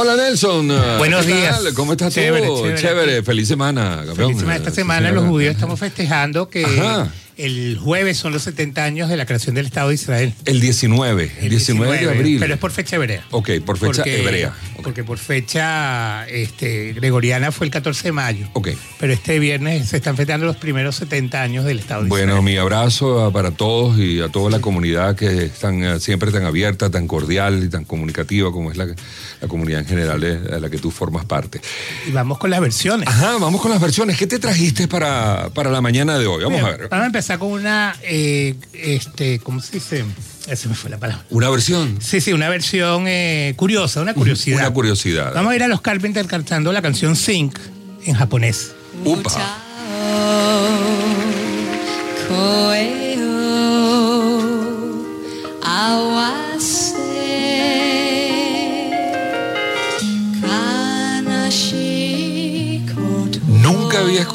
Hola Nelson. Buenos ¿Qué días. tal? ¿Cómo estás Chévere, tú? chévere. Feliz semana, campeón. Feliz semana. Esta semana los judíos estamos festejando que Ajá. el jueves son los 70 años de la creación del Estado de Israel. El 19, el 19, de abril. Pero es por fecha hebrea. Ok, por fecha Porque- hebrea. Porque por fecha este, gregoriana fue el 14 de mayo. Ok. Pero este viernes se están festejando los primeros 70 años del Estado de Bueno, Israel. mi abrazo para todos y a toda la comunidad que es tan, eh, siempre tan abierta, tan cordial y tan comunicativa como es la, la comunidad en general de, de la que tú formas parte. Y vamos con las versiones. Ajá, vamos con las versiones. ¿Qué te trajiste para, para la mañana de hoy? Vamos a ver. Vamos a empezar con una, eh, este, ¿cómo se dice? Esa me fue la palabra. Una versión. Sí, sí, una versión eh, curiosa, una curiosidad. Una curiosidad. Vamos a ir a los Carpenters cantando la canción Sync en japonés. Upa.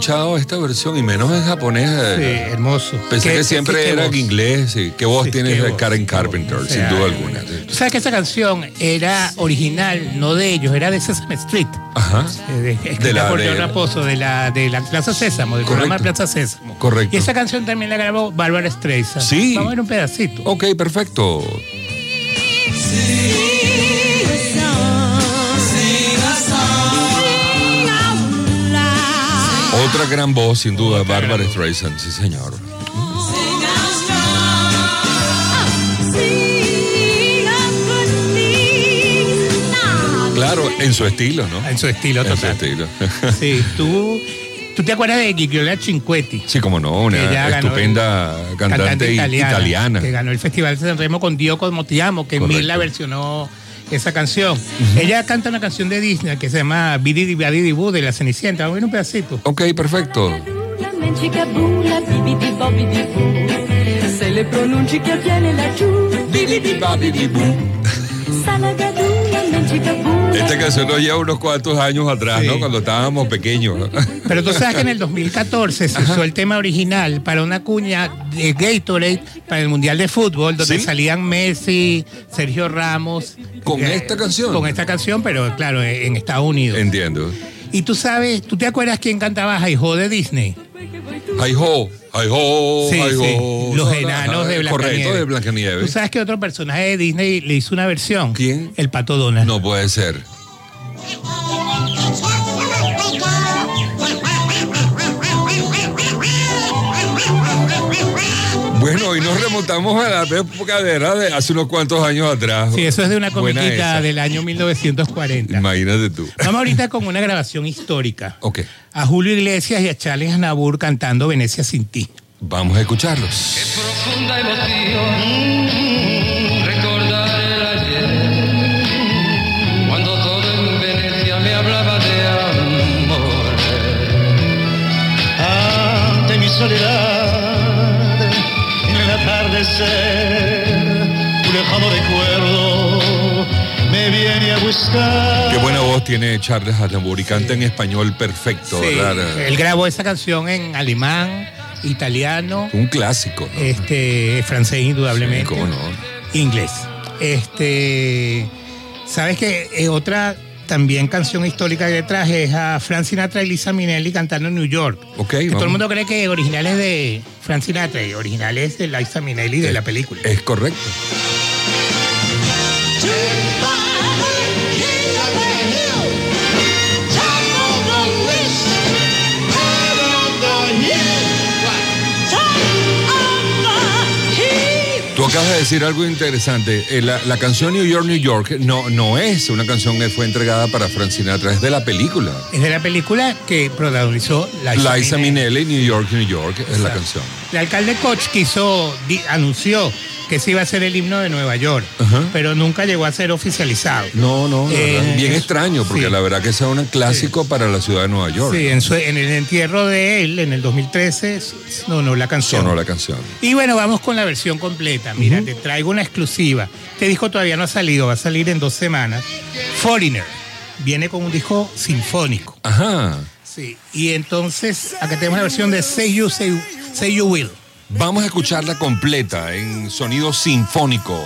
Escuchado esta versión y menos en japonés. Sí, eh, hermoso. Pensé ¿Qué- que siempre qué- era en inglés. Sí. ¿Qué voz Sí, tienes de Karen Carpenter? sin duda alguna. sí. Tú sabes que esa canción era original, no de ellos, era de Sesame Street. Ajá. eh, de- escrita la- por de- Raposo, de la, de la Plaza Sésamo, del Correcto. programa Plaza Sésamo. Correcto. Y esa canción también la grabó Barbara Streisand. Sí. Vamos a ver un pedacito. Ok, perfecto. Otra gran voz, sin duda, Otra Barbara. Streisand, sí señor. Claro, en su estilo, ¿no? En su estilo En su estilo. Sí, tú, tú te acuerdas de Gigliola Cinquetti. Sí, como no, una estupenda cantante, italiana. Que ganó el Festival de San Remo con Dio como te amo, que Correcto. Mirla versionó esa canción. Ella canta una canción de Disney que se llama Bidi Badi Boo de la Cenicienta. Vamos a ver un pedacito. Ok, perfecto. Se le. Esta canción nos lleva unos cuantos años atrás, Sí. ¿no? Cuando estábamos pequeños. Pero tú sabes que en el 2014 se usó el tema original para una cuña de Gatorade para el Mundial de Fútbol, donde ¿Sí? salían Messi, Sergio Ramos. ¿Con eh, esta canción? Con esta canción, pero claro, en Estados Unidos. Entiendo. Y tú sabes, ¿tú te acuerdas quién cantaba Hi-Ho de Disney? Hi ho, hi ho, Sí, sí. Los enanos de Blancanieves. Correcto, de ¿Tú Blancanieves. sabes que otro personaje de Disney le hizo una versión? ¿Quién? El Pato Donald. No puede ser. Bueno, y nos remontamos a la época de, de hace unos cuantos años atrás. Sí, eso es de una comiquita del año 1940. Imagínate tú. Vamos ahorita con una grabación histórica. Ok, A Julio Iglesias y a Charles Aznavour cantando Venecia sin ti. vamos a escucharlos. profunda emoción recordar el ayer cuando todo en Venecia me hablaba de amor ante mi soledad atardecer un lejano recuerdo me viene a buscar Qué buena voz tiene Charles Aznavour y canta en español perfecto, Sí, ¿verdad? él grabó esa canción en alemán, italiano, Un clásico, ¿no? este, francés indudablemente. Sí, cómo no. Inglés. Este, ¿sabes qué? Eh, otra también canción histórica que traje es a Frank Sinatra y Lisa Minnelli cantando en New York. Ok, Que todo el mundo cree que originales de Frank Sinatra y originales de Liza Minnelli de la película. Es correcto. Acabas de decir algo interesante. Eh, La, la canción New York, New York no, no es una canción que fue entregada para Frank Sinatra, es de la película. Es de la película que protagonizó Liza, Liza Minnelli. Minnelli, New York, New York, es la canción. El alcalde Koch quiso, di- anunció que se iba a hacer el himno de Nueva York, Ajá. pero nunca llegó a ser oficializado. No, no, Eh, bien extraño, porque sí. la verdad que es un clásico para la ciudad de Nueva York. Sí, en, su- en el entierro de él, en el 2013, no, no, la canción. Sonó la canción. Y bueno, vamos con la versión completa. Mira, te traigo una exclusiva. Este disco todavía no ha salido, va a salir en dos semanas. Foreigner. Viene con un disco sinfónico. Ajá. Sí. Y entonces, acá tenemos la versión de Say You, Say, Say You Will. Vamos a escucharla completa en sonido sinfónico.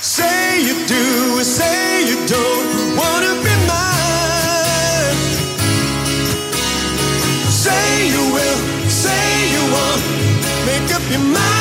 Say you do, say you don't wanna be mine. Say you will, say you won't. Make up your mind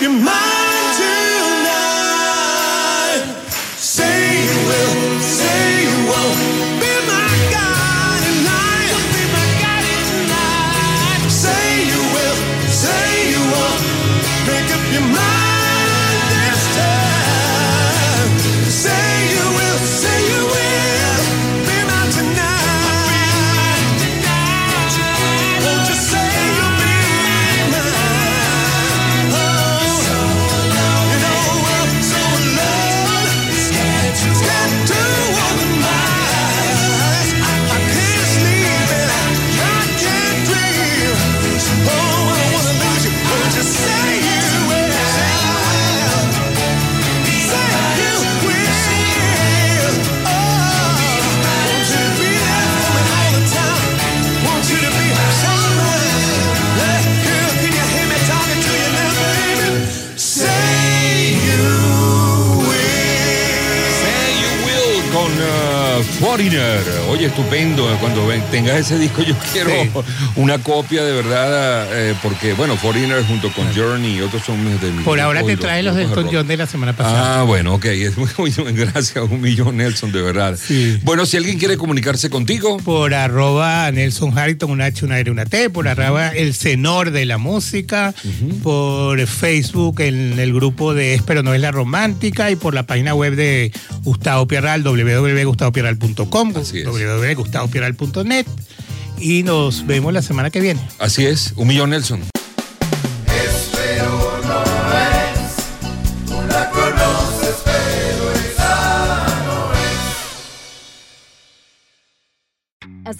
Make up Foreigner. Oye, estupendo. Cuando ven- tengas ese disco, yo quiero Sí. una copia de verdad, eh, porque, bueno, Foreigner junto con Journey y otros son de mis. Por ahora te trae los de Elton. John de la semana pasada. Ah, bueno, ok. Es muy, muy- gracias, un millón, Nelson, de verdad. Sí. Bueno, si alguien quiere comunicarse contigo, por arroba Nelson Harrington, una H, una R, una T, por arroba el Senor de la Música, por Facebook en el grupo de Espero no es la romántica y por la página web de Gustavo Pierral, www.gustavopierral.com, Www.gustavopierral.net y nos vemos la semana que viene. así es, un millón, Nelson.